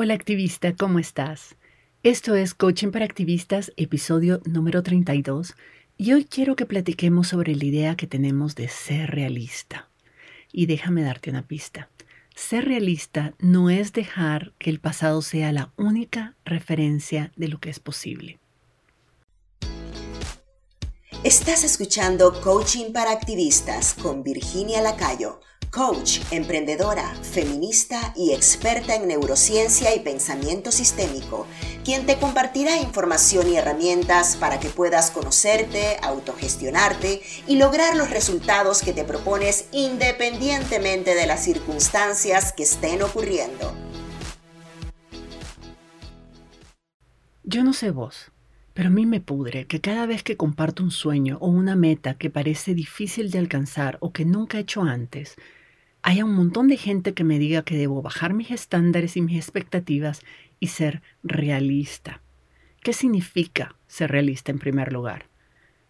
Hola activista, ¿cómo estás? Esto es Coaching para Activistas, episodio número 32, y hoy quiero que platiquemos sobre la idea que tenemos de ser realista. Y déjame darte una pista. Ser realista no es dejar que el pasado sea la única referencia de lo que es posible. Estás escuchando Coaching para Activistas con Virginia Lacayo coach, emprendedora, feminista y experta en neurociencia y pensamiento sistémico, quien te compartirá información y herramientas para que puedas conocerte, autogestionarte y lograr los resultados que te propones independientemente de las circunstancias que estén ocurriendo. Yo no sé vos, pero a mí me pudre que cada vez que comparto un sueño o una meta que parece difícil de alcanzar o que nunca he hecho antes, haya un montón de gente que me diga que debo bajar mis estándares y mis expectativas y ser realista. ¿Qué significa ser realista en primer lugar?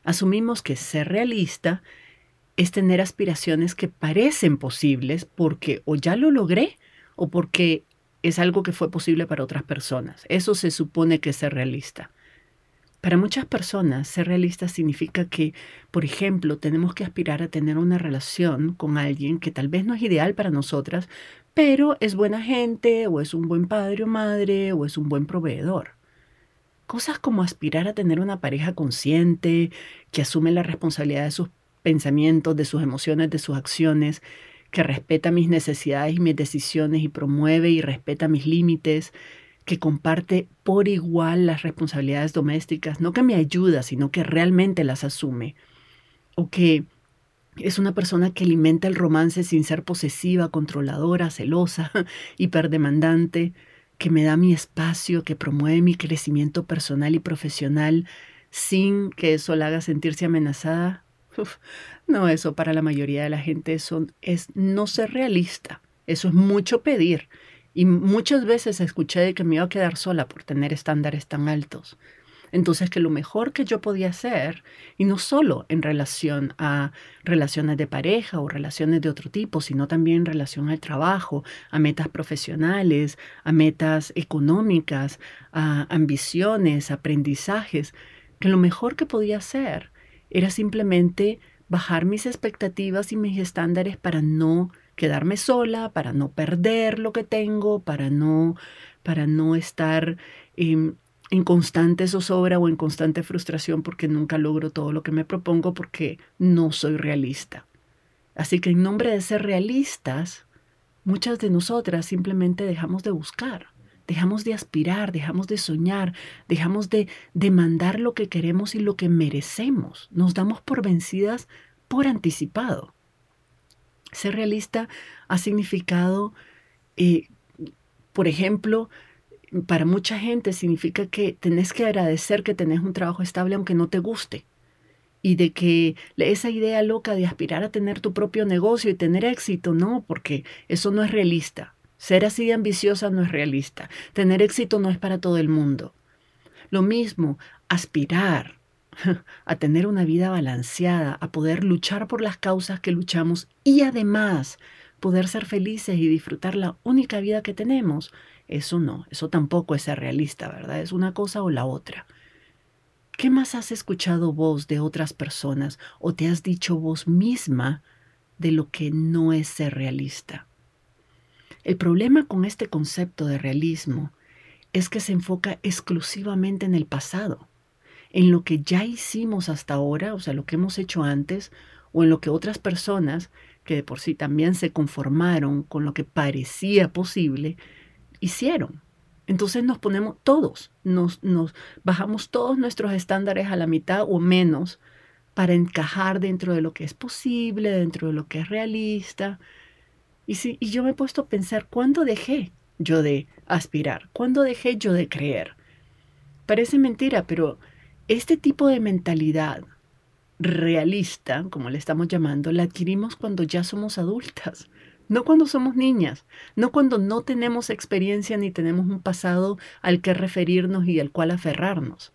Asumimos que ser realista es tener aspiraciones que parecen posibles porque o ya lo logré o porque es algo que fue posible para otras personas. Eso se supone que es ser realista. Para muchas personas, ser realista significa que, por ejemplo, tenemos que aspirar a tener una relación con alguien que tal vez no es ideal para nosotras, pero es buena gente, o es un buen padre o madre, o es un buen proveedor. Cosas como aspirar a tener una pareja consciente, que asume la responsabilidad de sus pensamientos, de sus emociones, de sus acciones, que respeta mis necesidades y mis decisiones y promueve y respeta mis límites, que comparte por igual las responsabilidades domésticas, no que me ayuda, sino que realmente las asume, o que es una persona que alimenta el romance sin ser posesiva, controladora, celosa, hiperdemandante, que me da mi espacio, que promueve mi crecimiento personal y profesional sin que eso la haga sentirse amenazada. no, eso para la mayoría de la gente eso es no ser realista. Eso es mucho pedir. Y muchas veces escuché de que me iba a quedar sola por tener estándares tan altos. Entonces que lo mejor que yo podía hacer, y no solo en relación a relaciones de pareja o relaciones de otro tipo, sino también en relación al trabajo, a metas profesionales, a metas económicas, a ambiciones, aprendizajes, que lo mejor que podía hacer era simplemente bajar mis expectativas y mis estándares para no quedarme sola, para no perder lo que tengo, para no, para no estar em, en constante zozobra o en constante frustración porque nunca logro todo lo que me propongo porque no soy realista. Así que en nombre de ser realistas, muchas de nosotras simplemente dejamos de buscar, dejamos de aspirar, dejamos de soñar, dejamos de demandar lo que queremos y lo que merecemos. Nos damos por vencidas por anticipado. Ser realista ha significado, eh, por ejemplo, para mucha gente significa que tenés que agradecer que tenés un trabajo estable aunque no te guste. Y de que esa idea loca de aspirar a tener tu propio negocio y tener éxito, no, porque eso no es realista. Ser así de ambiciosa no es realista. Tener éxito no es para todo el mundo. Lo mismo, aspirar a tener una vida balanceada, a poder luchar por las causas que luchamos y además poder ser felices y disfrutar la única vida que tenemos, eso no, eso tampoco es ser realista, ¿verdad? Es una cosa o la otra. ¿Qué más has escuchado vos de otras personas o te has dicho vos misma de lo que no es ser realista? El problema con este concepto de realismo es que se enfoca exclusivamente en el pasado en lo que ya hicimos hasta ahora, o sea, lo que hemos hecho antes, o en lo que otras personas, que de por sí también se conformaron con lo que parecía posible, hicieron. Entonces nos ponemos todos, nos, nos bajamos todos nuestros estándares a la mitad o menos para encajar dentro de lo que es posible, dentro de lo que es realista. Y, si, y yo me he puesto a pensar, ¿cuándo dejé yo de aspirar? ¿Cuándo dejé yo de creer? Parece mentira, pero este tipo de mentalidad realista, como le estamos llamando, la adquirimos cuando ya somos adultas, no cuando somos niñas, no cuando no tenemos experiencia ni tenemos un pasado al que referirnos y al cual aferrarnos.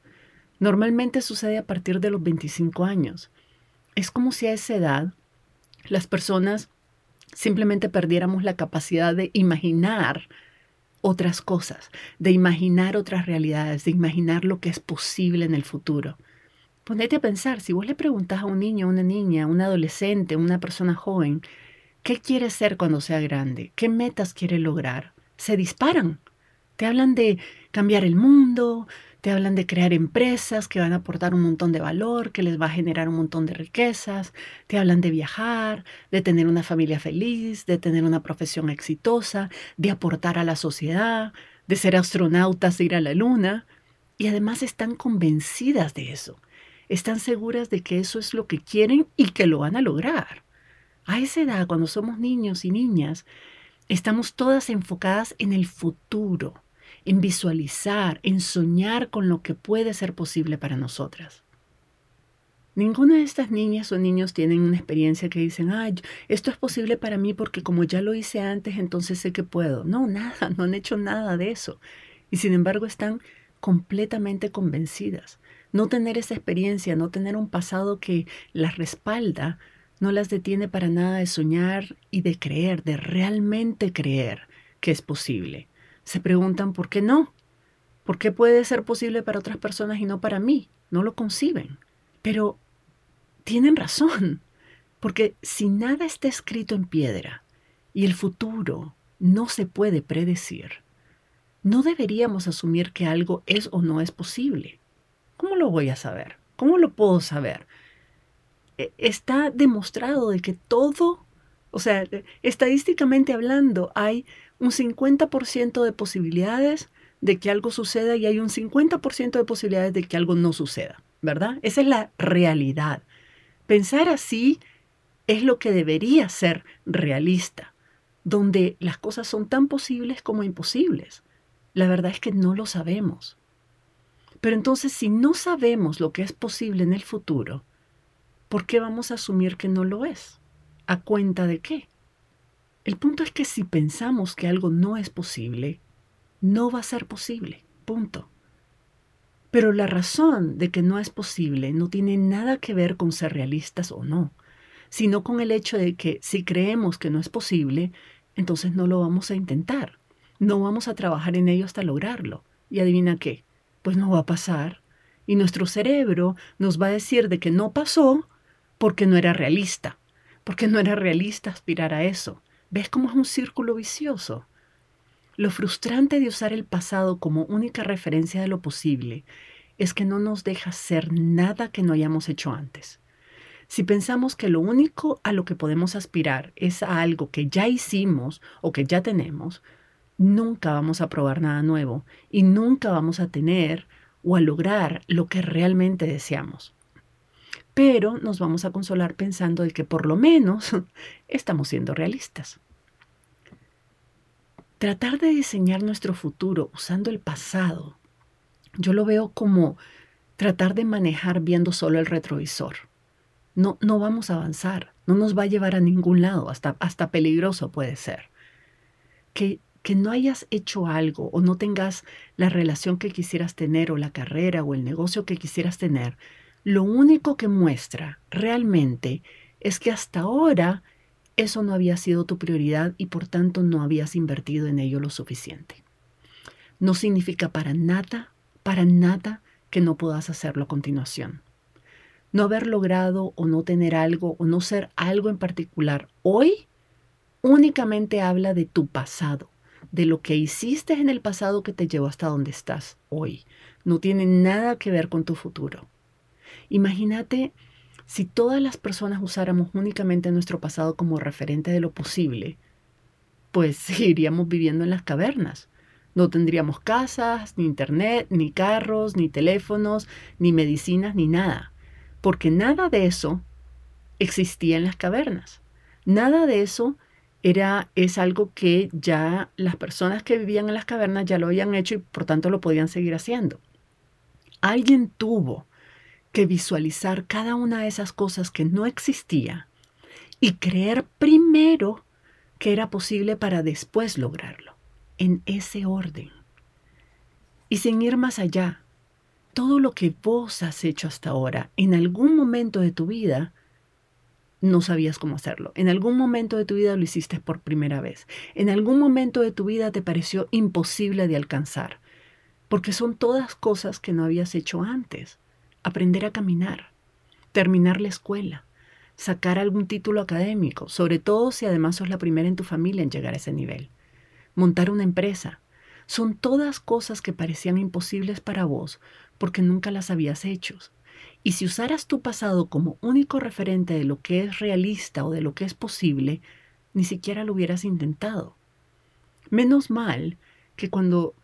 Normalmente sucede a partir de los 25 años. Es como si a esa edad las personas simplemente perdiéramos la capacidad de imaginar otras cosas, de imaginar otras realidades, de imaginar lo que es posible en el futuro. Ponete a pensar, si vos le preguntas a un niño, una niña, un adolescente, una persona joven, ¿qué quiere ser cuando sea grande? ¿Qué metas quiere lograr? Se disparan. Te hablan de cambiar el mundo, te hablan de crear empresas que van a aportar un montón de valor, que les va a generar un montón de riquezas, te hablan de viajar, de tener una familia feliz, de tener una profesión exitosa, de aportar a la sociedad, de ser astronautas, de ir a la luna. Y además están convencidas de eso están seguras de que eso es lo que quieren y que lo van a lograr. A esa edad, cuando somos niños y niñas, estamos todas enfocadas en el futuro, en visualizar, en soñar con lo que puede ser posible para nosotras. Ninguna de estas niñas o niños tienen una experiencia que dicen, ay, esto es posible para mí porque como ya lo hice antes, entonces sé que puedo. No, nada, no han hecho nada de eso. Y sin embargo están completamente convencidas no tener esa experiencia, no tener un pasado que las respalda, no las detiene para nada de soñar y de creer, de realmente creer que es posible. Se preguntan por qué no, por qué puede ser posible para otras personas y no para mí. No lo conciben. Pero tienen razón, porque si nada está escrito en piedra y el futuro no se puede predecir, no deberíamos asumir que algo es o no es posible. ¿Cómo lo voy a saber? ¿Cómo lo puedo saber? E, está demostrado de que todo, o sea, estadísticamente hablando, hay un 50% de posibilidades de que algo suceda y hay un 50% de posibilidades de que algo no suceda, ¿verdad? Esa es la realidad. Pensar así es lo que debería ser realista, donde las cosas son tan posibles como imposibles. La verdad es que no lo sabemos. Pero entonces, si no sabemos lo que es posible en el futuro, ¿por qué vamos a asumir que no lo es? ¿A cuenta de qué? El punto es que si pensamos que algo no es posible, no va a ser posible. Punto. Pero la razón de que no es posible no tiene nada que ver con ser realistas o no, sino con el hecho de que si creemos que no es posible, entonces no lo vamos a intentar. No vamos a trabajar en ello hasta lograrlo. Y adivina qué, pues no va a pasar. Y nuestro cerebro nos va a decir de que no pasó porque no era realista, porque no era realista aspirar a eso. ¿Ves cómo es un círculo vicioso? Lo frustrante de usar el pasado como única referencia de lo posible es que no nos deja ser nada que no hayamos hecho antes. Si pensamos que lo único a lo que podemos aspirar es a algo que ya hicimos o que ya tenemos, nunca vamos a probar nada nuevo y nunca vamos a tener o a lograr lo que realmente deseamos. Pero nos vamos a consolar pensando de que por lo menos estamos siendo realistas. Tratar de diseñar nuestro futuro usando el pasado, yo lo veo como tratar de manejar viendo solo el retrovisor. No, no vamos a avanzar, no nos va a llevar a ningún lado, hasta, hasta peligroso puede ser. Que que no hayas hecho algo o no tengas la relación que quisieras tener o la carrera o el negocio que quisieras tener, lo único que muestra realmente es que hasta ahora eso no había sido tu prioridad y por tanto no habías invertido en ello lo suficiente. No significa para nada, para nada que no puedas hacerlo a continuación. No haber logrado o no tener algo o no ser algo en particular hoy únicamente habla de tu pasado de lo que hiciste en el pasado que te llevó hasta donde estás hoy. No tiene nada que ver con tu futuro. Imagínate si todas las personas usáramos únicamente nuestro pasado como referente de lo posible, pues seguiríamos viviendo en las cavernas. No tendríamos casas, ni internet, ni carros, ni teléfonos, ni medicinas, ni nada. Porque nada de eso existía en las cavernas. Nada de eso era, es algo que ya las personas que vivían en las cavernas ya lo habían hecho y por tanto lo podían seguir haciendo. Alguien tuvo que visualizar cada una de esas cosas que no existía y creer primero que era posible para después lograrlo, en ese orden. Y sin ir más allá, todo lo que vos has hecho hasta ahora, en algún momento de tu vida, no sabías cómo hacerlo. En algún momento de tu vida lo hiciste por primera vez. En algún momento de tu vida te pareció imposible de alcanzar. Porque son todas cosas que no habías hecho antes. Aprender a caminar, terminar la escuela, sacar algún título académico, sobre todo si además sos la primera en tu familia en llegar a ese nivel. Montar una empresa. Son todas cosas que parecían imposibles para vos porque nunca las habías hecho. Y si usaras tu pasado como único referente de lo que es realista o de lo que es posible, ni siquiera lo hubieras intentado. Menos mal que cuando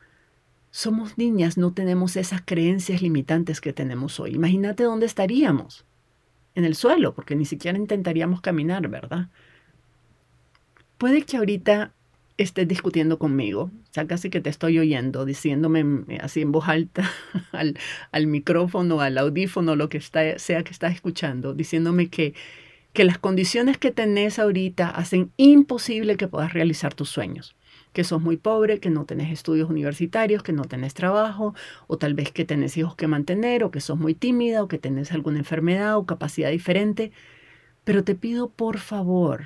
somos niñas no tenemos esas creencias limitantes que tenemos hoy. Imagínate dónde estaríamos en el suelo, porque ni siquiera intentaríamos caminar, ¿verdad? Puede que ahorita estés discutiendo conmigo, o sea, casi que te estoy oyendo, diciéndome eh, así en voz alta al, al micrófono, al audífono, lo que sea que estás escuchando, diciéndome que, que las condiciones que tenés ahorita hacen imposible que puedas realizar tus sueños que sos muy pobre, que no tenés estudios universitarios, que no tenés trabajo, o tal vez que tenés hijos que mantener, o que sos muy tímida, o que tenés alguna enfermedad o capacidad diferente. Pero te pido por favor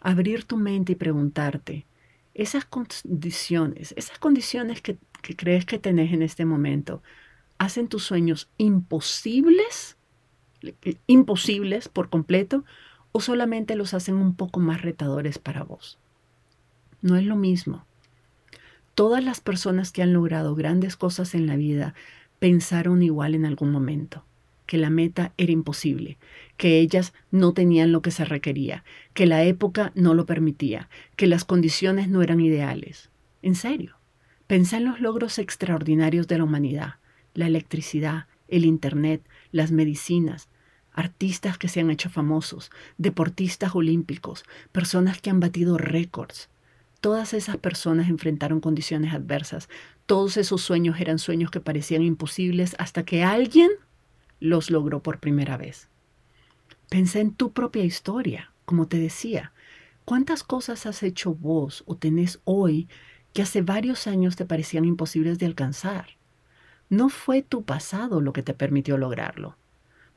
abrir tu mente y preguntarte, esas condiciones, esas condiciones que, que crees que tenés en este momento, ¿hacen tus sueños imposibles? imposibles por completo o solamente los hacen un poco más retadores para vos. No es lo mismo. Todas las personas que han logrado grandes cosas en la vida pensaron igual en algún momento, que la meta era imposible, que ellas no tenían lo que se requería, que la época no lo permitía, que las condiciones no eran ideales. En serio, pensá en los logros extraordinarios de la humanidad, la electricidad, el Internet, las medicinas, artistas que se han hecho famosos, deportistas olímpicos, personas que han batido récords, Todas esas personas enfrentaron condiciones adversas. Todos esos sueños eran sueños que parecían imposibles hasta que alguien los logró por primera vez. Pensé en tu propia historia, como te decía. ¿Cuántas cosas has hecho vos o tenés hoy que hace varios años te parecían imposibles de alcanzar? No fue tu pasado lo que te permitió lograrlo.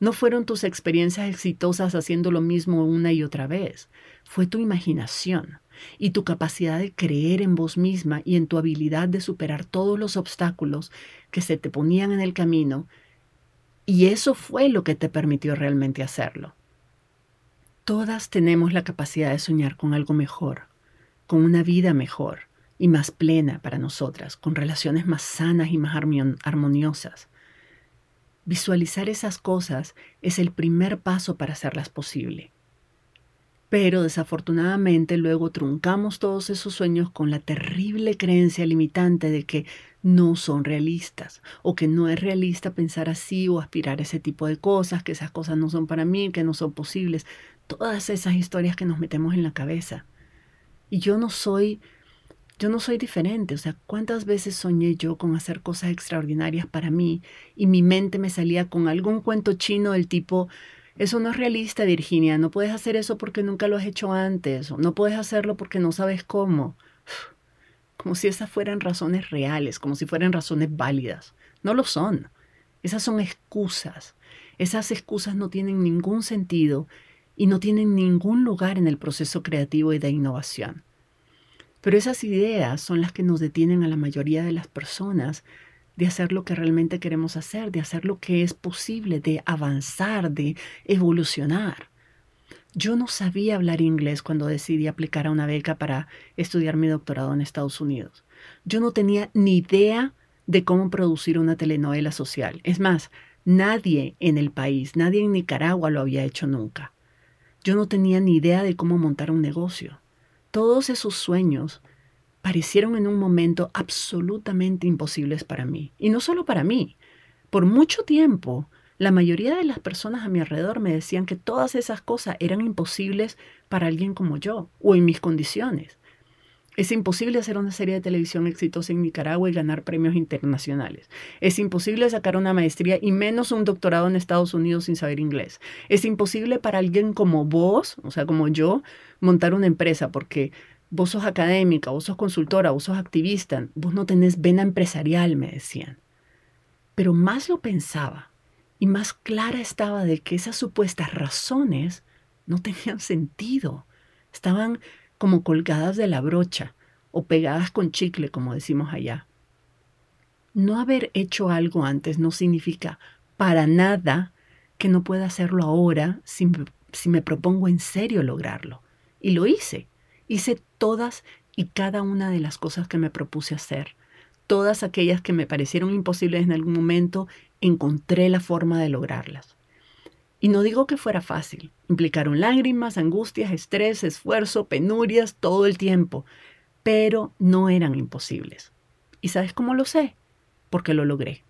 No fueron tus experiencias exitosas haciendo lo mismo una y otra vez. Fue tu imaginación y tu capacidad de creer en vos misma y en tu habilidad de superar todos los obstáculos que se te ponían en el camino. Y eso fue lo que te permitió realmente hacerlo. Todas tenemos la capacidad de soñar con algo mejor, con una vida mejor y más plena para nosotras, con relaciones más sanas y más armoniosas. Visualizar esas cosas es el primer paso para hacerlas posible. Pero desafortunadamente luego truncamos todos esos sueños con la terrible creencia limitante de que no son realistas o que no es realista pensar así o aspirar a ese tipo de cosas, que esas cosas no son para mí, que no son posibles. Todas esas historias que nos metemos en la cabeza. Y yo no soy yo no soy diferente, o sea, ¿cuántas veces soñé yo con hacer cosas extraordinarias para mí y mi mente me salía con algún cuento chino del tipo, eso no es realista, Virginia, no puedes hacer eso porque nunca lo has hecho antes, no puedes hacerlo porque no sabes cómo. Como si esas fueran razones reales, como si fueran razones válidas. No lo son. Esas son excusas. Esas excusas no tienen ningún sentido y no tienen ningún lugar en el proceso creativo y de innovación. Pero esas ideas son las que nos detienen a la mayoría de las personas de hacer lo que realmente queremos hacer, de hacer lo que es posible, de avanzar, de evolucionar. Yo no sabía hablar inglés cuando decidí aplicar a una beca para estudiar mi doctorado en Estados Unidos. Yo no tenía ni idea de cómo producir una telenovela social. Es más, nadie en el país, nadie en Nicaragua lo había hecho nunca. Yo no tenía ni idea de cómo montar un negocio. Todos esos sueños parecieron en un momento absolutamente imposibles para mí. Y no solo para mí. Por mucho tiempo, la mayoría de las personas a mi alrededor me decían que todas esas cosas eran imposibles para alguien como yo o en mis condiciones. Es imposible hacer una serie de televisión exitosa en Nicaragua y ganar premios internacionales. Es imposible sacar una maestría y menos un doctorado en Estados Unidos sin saber inglés. Es imposible para alguien como vos, o sea, como yo, montar una empresa porque vos sos académica, vos sos consultora, vos sos activista, vos no tenés vena empresarial, me decían. Pero más lo pensaba y más clara estaba de que esas supuestas razones no tenían sentido. Estaban como colgadas de la brocha o pegadas con chicle, como decimos allá. No haber hecho algo antes no significa para nada que no pueda hacerlo ahora si, si me propongo en serio lograrlo. Y lo hice. Hice todas y cada una de las cosas que me propuse hacer. Todas aquellas que me parecieron imposibles en algún momento, encontré la forma de lograrlas. Y no digo que fuera fácil. Implicaron lágrimas, angustias, estrés, esfuerzo, penurias, todo el tiempo. Pero no eran imposibles. ¿Y sabes cómo lo sé? Porque lo logré.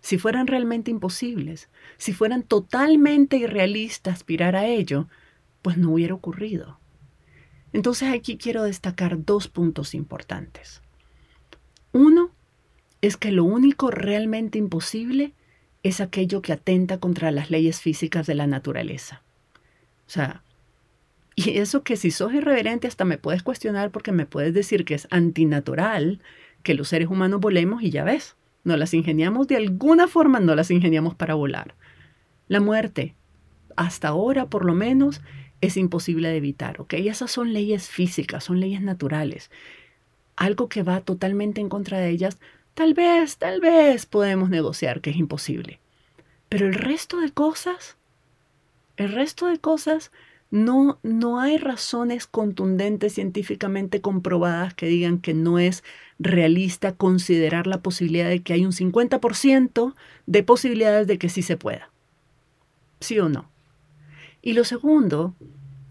Si fueran realmente imposibles, si fueran totalmente irrealistas aspirar a ello, pues no hubiera ocurrido. Entonces aquí quiero destacar dos puntos importantes. Uno es que lo único realmente imposible es aquello que atenta contra las leyes físicas de la naturaleza. O sea, y eso que si sos irreverente hasta me puedes cuestionar porque me puedes decir que es antinatural que los seres humanos volemos y ya ves, no las ingeniamos de alguna forma, no las ingeniamos para volar. La muerte, hasta ahora por lo menos, es imposible de evitar, ¿ok? Esas son leyes físicas, son leyes naturales. Algo que va totalmente en contra de ellas, tal vez, tal vez podemos negociar que es imposible. Pero el resto de cosas, el resto de cosas, no, no hay razones contundentes científicamente comprobadas que digan que no es realista considerar la posibilidad de que hay un 50% de posibilidades de que sí se pueda. ¿Sí o no? Y lo segundo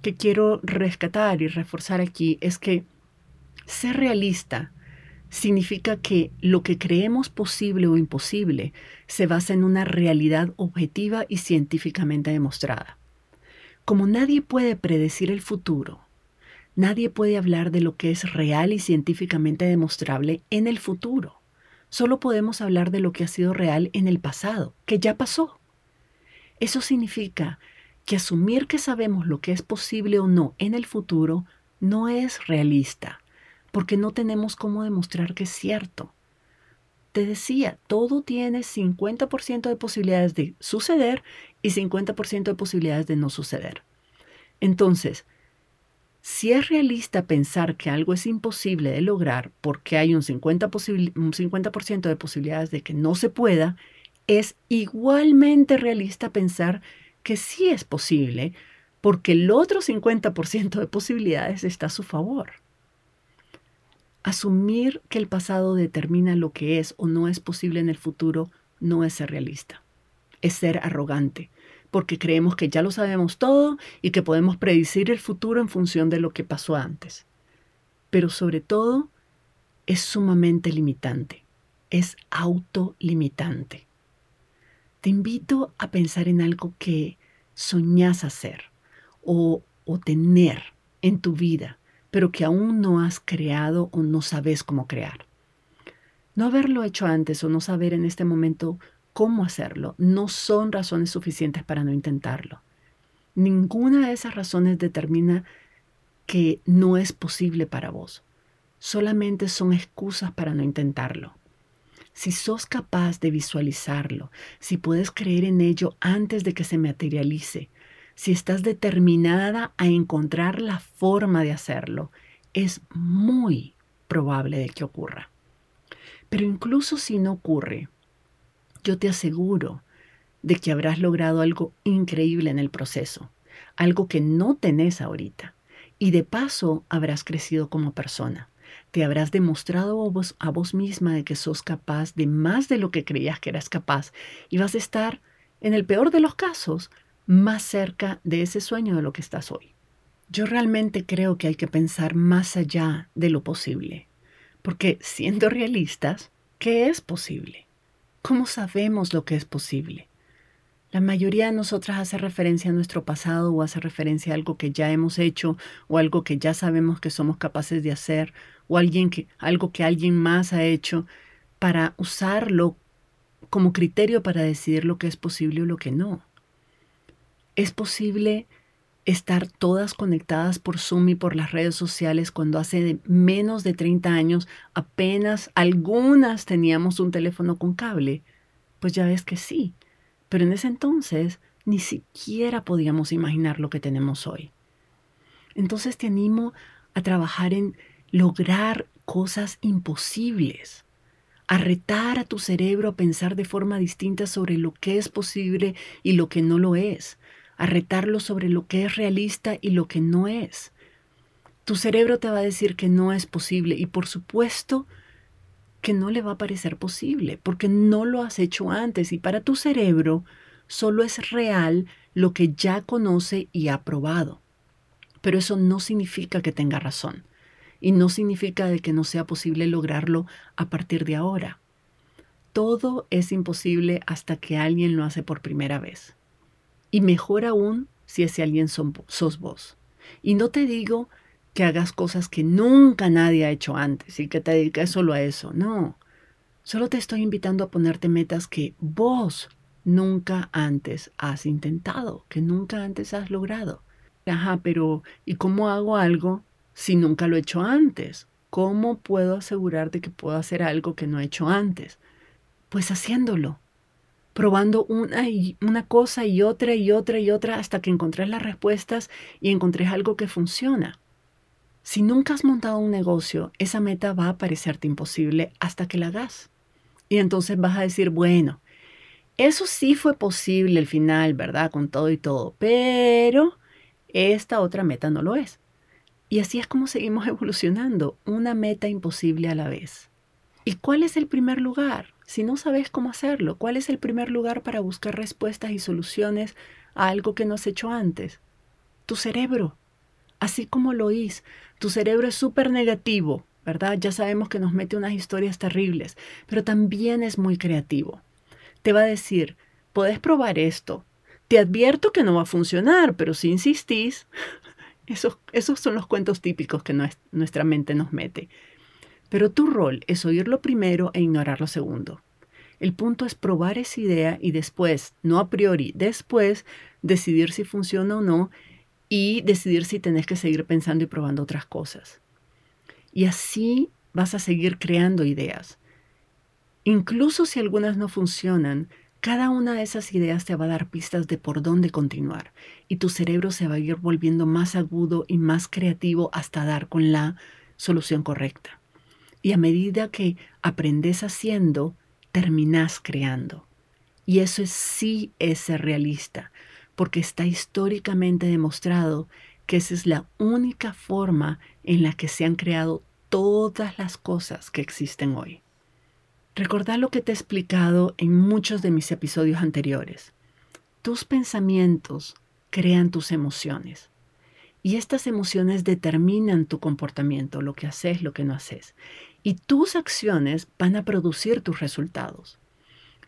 que quiero rescatar y reforzar aquí es que ser realista significa que lo que creemos posible o imposible se basa en una realidad objetiva y científicamente demostrada. Como nadie puede predecir el futuro, nadie puede hablar de lo que es real y científicamente demostrable en el futuro. Solo podemos hablar de lo que ha sido real en el pasado, que ya pasó. Eso significa que asumir que sabemos lo que es posible o no en el futuro no es realista, porque no tenemos cómo demostrar que es cierto. Te decía, todo tiene 50% de posibilidades de suceder y 50% de posibilidades de no suceder. Entonces, si es realista pensar que algo es imposible de lograr porque hay un 50%, un 50 de posibilidades de que no se pueda, es igualmente realista pensar que sí es posible porque el otro 50% de posibilidades está a su favor. Asumir que el pasado determina lo que es o no es posible en el futuro no es ser realista, es ser arrogante, porque creemos que ya lo sabemos todo y que podemos predecir el futuro en función de lo que pasó antes. Pero sobre todo, es sumamente limitante, es autolimitante te invito a pensar en algo que soñás hacer o, o tener en tu vida, pero que aún no has creado o no sabes cómo crear. No haberlo hecho antes o no saber en este momento cómo hacerlo no son razones suficientes para no intentarlo. Ninguna de esas razones determina que no es posible para vos. Solamente son excusas para no intentarlo si sos capaz de visualizarlo, si puedes creer en ello antes de que se materialice, si estás determinada a encontrar la forma de hacerlo, es muy probable de que ocurra. Pero incluso si no ocurre, yo te aseguro de que habrás logrado algo increíble en el proceso, algo que no tenés ahorita, y de paso habrás crecido como persona te habrás demostrado a vos, a vos misma de que sos capaz de más de lo que creías que eras capaz y vas a estar, en el peor de los casos, más cerca de ese sueño de lo que estás hoy. Yo realmente creo que hay que pensar más allá de lo posible, porque siendo realistas, ¿qué es posible? ¿Cómo sabemos lo que es posible? La mayoría de nosotras hace referencia a nuestro pasado o hace referencia a algo que ya hemos hecho o algo que ya sabemos que somos capaces de hacer o alguien que, algo que alguien más ha hecho para usarlo como criterio para decidir lo que es posible o lo que no. Es posible estar todas conectadas por Zoom y por las redes sociales cuando hace menos de 30 años apenas algunas teníamos un teléfono con cable. Pues ya ves que sí pero en ese entonces ni siquiera podíamos imaginar lo que tenemos hoy. Entonces te animo a trabajar en lograr cosas imposibles, a retar a tu cerebro a pensar de forma distinta sobre lo que es posible y lo que no lo es, a retarlo sobre lo que es realista y lo que no es. Tu cerebro te va a decir que no es posible y por supuesto que no le va a parecer posible porque no lo has hecho antes y para tu cerebro solo es real lo que ya conoce y ha probado. Pero eso no significa que tenga razón y no significa de que no sea posible lograrlo a partir de ahora. Todo es imposible hasta que alguien lo hace por primera vez. Y mejor aún si ese alguien sos vos. Y no te digo que hagas cosas que nunca nadie ha hecho antes y que te dediques solo a eso. No. Solo te estoy invitando a ponerte metas que vos nunca antes has intentado, que nunca antes has logrado. Ajá, pero ¿y cómo hago algo si nunca lo he hecho antes? ¿Cómo puedo asegurarte que puedo hacer algo que no he hecho antes? Pues haciéndolo, probando una, y, una cosa y otra y otra y otra hasta que encontrés las respuestas y encontrés algo que funciona. Si nunca has montado un negocio, esa meta va a parecerte imposible hasta que la hagas. Y entonces vas a decir, bueno, eso sí fue posible al final, ¿verdad? Con todo y todo, pero esta otra meta no lo es. Y así es como seguimos evolucionando, una meta imposible a la vez. ¿Y cuál es el primer lugar? Si no sabes cómo hacerlo, ¿cuál es el primer lugar para buscar respuestas y soluciones a algo que no has hecho antes? Tu cerebro. Así como lo oís, tu cerebro es súper negativo, ¿verdad? Ya sabemos que nos mete unas historias terribles, pero también es muy creativo te va a decir, puedes probar esto. Te advierto que no va a funcionar, pero si insistís, esos, esos son los cuentos típicos que nuestra mente nos mete. Pero tu rol es oírlo primero e ignorar lo segundo. El punto es probar esa idea y después, no a priori, después decidir si funciona o no y decidir si tenés que seguir pensando y probando otras cosas. Y así vas a seguir creando ideas. Incluso si algunas no funcionan, cada una de esas ideas te va a dar pistas de por dónde continuar y tu cerebro se va a ir volviendo más agudo y más creativo hasta dar con la solución correcta. Y a medida que aprendes haciendo, terminas creando. Y eso es, sí es ser realista, porque está históricamente demostrado que esa es la única forma en la que se han creado todas las cosas que existen hoy. Recordad lo que te he explicado en muchos de mis episodios anteriores. Tus pensamientos crean tus emociones. Y estas emociones determinan tu comportamiento, lo que haces, lo que no haces. Y tus acciones van a producir tus resultados.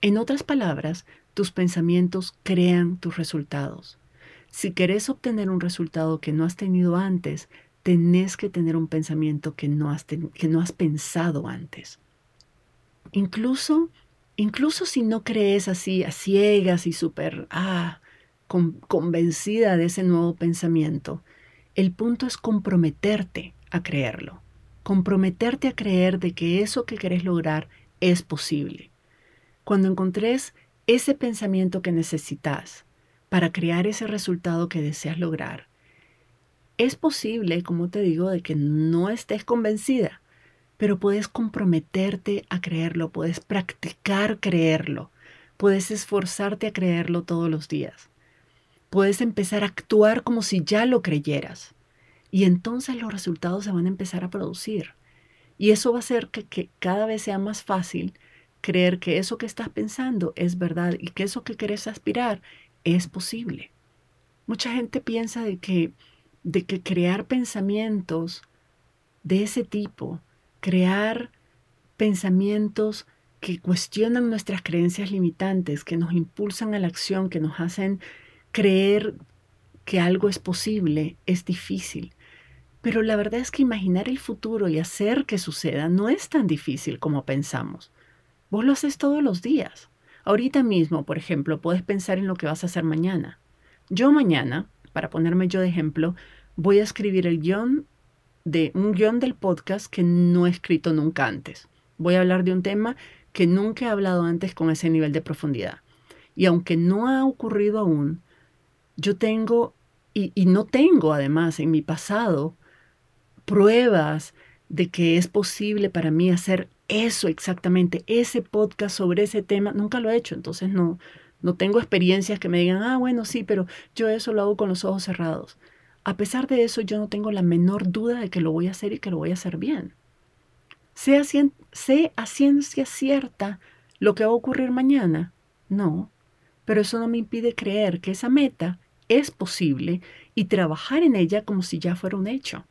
En otras palabras, tus pensamientos crean tus resultados. Si querés obtener un resultado que no has tenido antes, tenés que tener un pensamiento que no has, que no has pensado antes. Incluso, incluso si no crees así a ciegas y súper, ah, convencida de ese nuevo pensamiento, el punto es comprometerte a creerlo, comprometerte a creer de que eso que querés lograr es posible. Cuando encontres ese pensamiento que necesitas para crear ese resultado que deseas lograr, es posible, como te digo, de que no estés convencida, pero puedes comprometerte a creerlo, puedes practicar creerlo, puedes esforzarte a creerlo todos los días. Puedes empezar a actuar como si ya lo creyeras y entonces los resultados se van a empezar a producir. Y eso va a hacer que, que cada vez sea más fácil creer que eso que estás pensando es verdad y que eso que querés aspirar es posible. Mucha gente piensa de que, de que crear pensamientos de ese tipo crear pensamientos que cuestionan nuestras creencias limitantes, que nos impulsan a la acción, que nos hacen creer que algo es posible, es difícil. Pero la verdad es que imaginar el futuro y hacer que suceda no es tan difícil como pensamos. Vos lo haces todos los días. Ahorita mismo, por ejemplo, puedes pensar en lo que vas a hacer mañana. Yo mañana, para ponerme yo de ejemplo, voy a escribir el guion de un guion del podcast que no he escrito nunca antes. Voy a hablar de un tema que nunca he hablado antes con ese nivel de profundidad. Y aunque no ha ocurrido aún, Yo tengo, y, y no tengo además en mi pasado, pruebas de que es posible para mí hacer eso exactamente, ese podcast sobre ese tema, nunca lo he hecho, entonces no, no tengo experiencias que me digan, ah, bueno, sí, pero yo eso lo hago con los ojos cerrados. A pesar de eso, yo no tengo la menor duda de que lo voy a hacer y que lo voy a hacer bien. Sé sé a ciencia cierta lo que va a ocurrir mañana. No, pero eso no me impide creer que esa meta es posible y trabajar en ella como si ya fuera un hecho.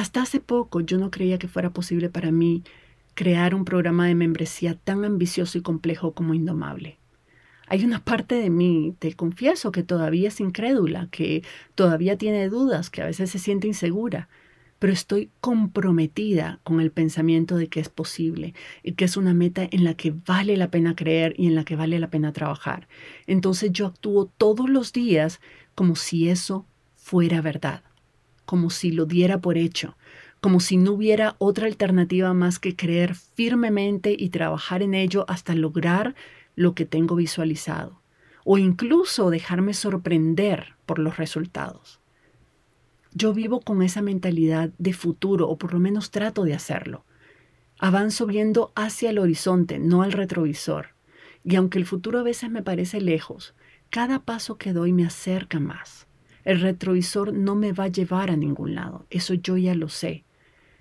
Hasta hace poco yo no creía que fuera posible para mí crear un programa de membresía tan ambicioso y complejo como Indomable. Hay una parte de mí, te confieso, que todavía es incrédula, que todavía tiene dudas, que a veces se siente insegura, pero estoy comprometida con el pensamiento de que es posible y que es una meta en la que vale la pena creer y en la que vale la pena trabajar. Entonces yo actúo todos los días como si eso fuera verdad como si lo diera por hecho, como si no hubiera otra alternativa más que creer firmemente y trabajar en ello hasta lograr lo que tengo visualizado, o incluso dejarme sorprender por los resultados. Yo vivo con esa mentalidad de futuro, o por lo menos trato de hacerlo. Avanzo viendo hacia el horizonte, no al retrovisor. Y aunque el futuro a veces me parece lejos, cada paso que doy me acerca más. El retrovisor no me va a llevar a ningún lado, eso yo ya lo sé.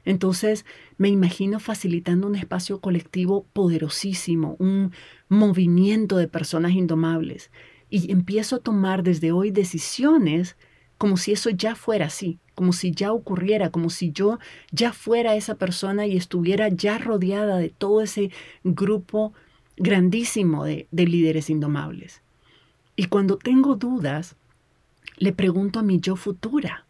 Entonces me imagino facilitando un espacio colectivo poderosísimo, un movimiento de personas indomables, y empiezo a tomar desde hoy decisiones como si eso ya fuera así, como si ya ocurriera, como si yo ya fuera esa persona y estuviera ya rodeada de todo ese grupo grandísimo de, de líderes indomables. Y cuando tengo dudas, le pregunto a mi yo futura.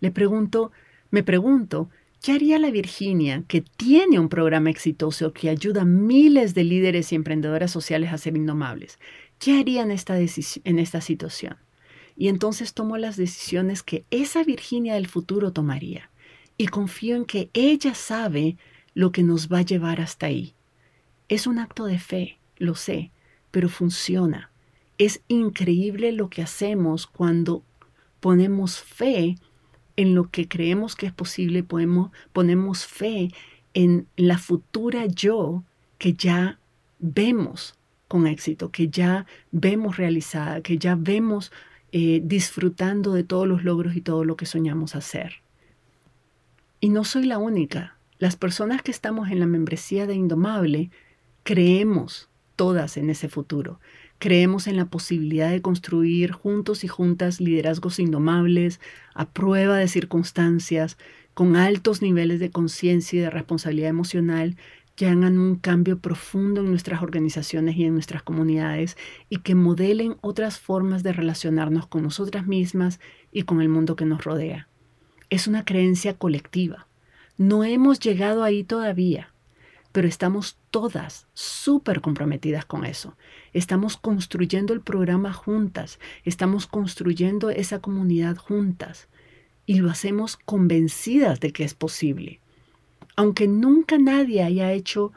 Le pregunto, me pregunto, ¿qué haría la Virginia que tiene un programa exitoso que ayuda a miles de líderes y emprendedoras sociales a ser indomables? ¿Qué haría en esta, en esta situación? Y entonces tomo las decisiones que esa Virginia del futuro tomaría. Y confío en que ella sabe lo que nos va a llevar hasta ahí. Es un acto de fe, lo sé, pero funciona. Es increíble lo que hacemos cuando ponemos fe en lo que creemos que es posible, ponemos, ponemos fe en la futura yo que ya vemos con éxito, que ya vemos realizada, que ya vemos eh, disfrutando de todos los logros y todo lo que soñamos hacer. Y no soy la única. Las personas que estamos en la membresía de Indomable creemos todas en ese futuro. Creemos en la posibilidad de construir juntos y juntas liderazgos indomables, a prueba de circunstancias, con altos niveles de conciencia y de responsabilidad emocional que hagan un cambio profundo en nuestras organizaciones y en nuestras comunidades y que modelen otras formas de relacionarnos con nosotras mismas y con el mundo que nos rodea. Es una creencia colectiva. No hemos llegado ahí todavía, pero estamos todas súper comprometidas con eso. Estamos construyendo el programa juntas, estamos construyendo esa comunidad juntas y lo hacemos convencidas de que es posible. Aunque nunca nadie haya hecho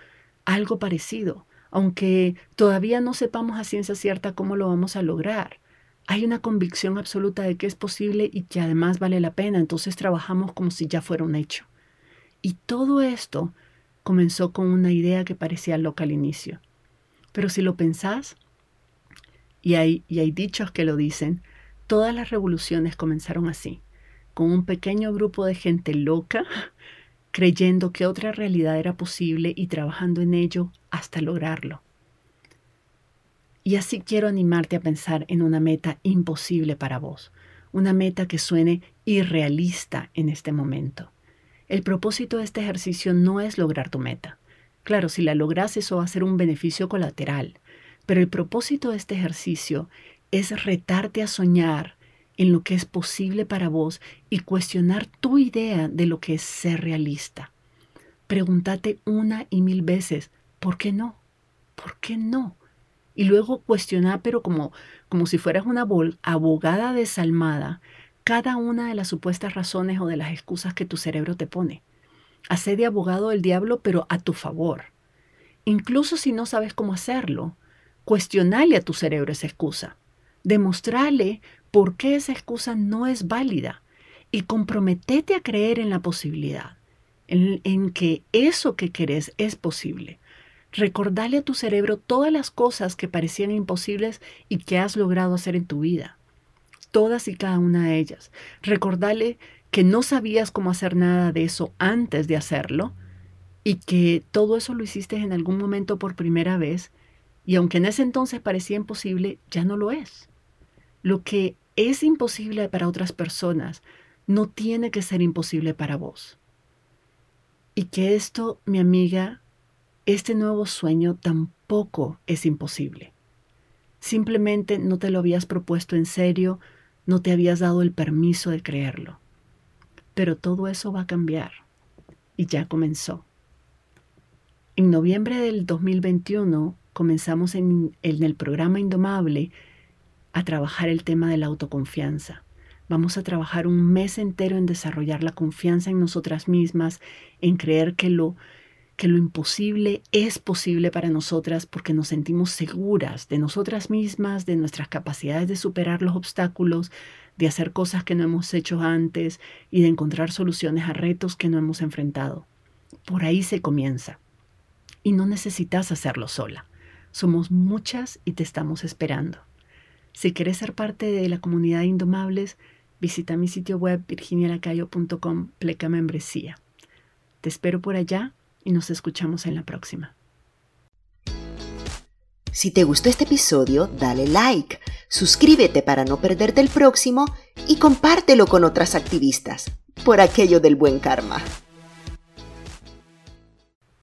algo parecido, aunque todavía no sepamos a ciencia cierta cómo lo vamos a lograr, hay una convicción absoluta de que es posible y que además vale la pena, entonces trabajamos como si ya fuera un hecho. Y todo esto comenzó con una idea que parecía loca al inicio. Pero si lo pensás, y hay, y hay dichos que lo dicen, todas las revoluciones comenzaron así, con un pequeño grupo de gente loca creyendo que otra realidad era posible y trabajando en ello hasta lograrlo. Y así quiero animarte a pensar en una meta imposible para vos, una meta que suene irrealista en este momento. El propósito de este ejercicio no es lograr tu meta. Claro, si la logras eso va a ser un beneficio colateral, pero el propósito de este ejercicio es retarte a soñar en lo que es posible para vos y cuestionar tu idea de lo que es ser realista. Pregúntate una y mil veces, ¿por qué no? ¿Por qué no? Y luego cuestionar, pero como, como si fueras una abogada desalmada, cada una de las supuestas razones o de las excusas que tu cerebro te pone. Hacé de abogado del diablo, pero a tu favor. Incluso si no sabes cómo hacerlo, cuestionale a tu cerebro esa excusa. Demostrarle por qué esa excusa no es válida y comprometete a creer en la posibilidad, en, en que eso que querés es posible. Recordarle a tu cerebro todas las cosas que parecían imposibles y que has logrado hacer en tu vida. Todas y cada una de ellas. Recordarle que no sabías cómo hacer nada de eso antes de hacerlo y que todo eso lo hiciste en algún momento por primera vez y aunque en ese entonces parecía imposible, ya no lo es. Lo que es imposible para otras personas no tiene que ser imposible para vos. Y que esto, mi amiga, este nuevo sueño tampoco es imposible. Simplemente no te lo habías propuesto en serio, no te habías dado el permiso de creerlo. Pero todo eso va a cambiar. Y ya comenzó. En noviembre del 2021 comenzamos en, en, el programa Indomable a trabajar el tema de la autoconfianza. Vamos a trabajar un mes entero en desarrollar la confianza en nosotras mismas, en creer que lo que lo imposible es posible para nosotras porque nos sentimos seguras de nosotras mismas, de nuestras capacidades de superar los obstáculos, de hacer cosas que no hemos hecho antes y de encontrar soluciones a retos que no hemos enfrentado. Por ahí se comienza. Y no necesitas hacerlo sola. Somos muchas y te estamos esperando. Si quieres ser parte de la comunidad Indomables, visita mi sitio web virginialacayo.com pleca membresía. Te espero por allá y nos escuchamos en la próxima. Si te gustó este episodio, dale like, suscríbete para no perderte el próximo y compártelo con otras activistas, por aquello del buen karma.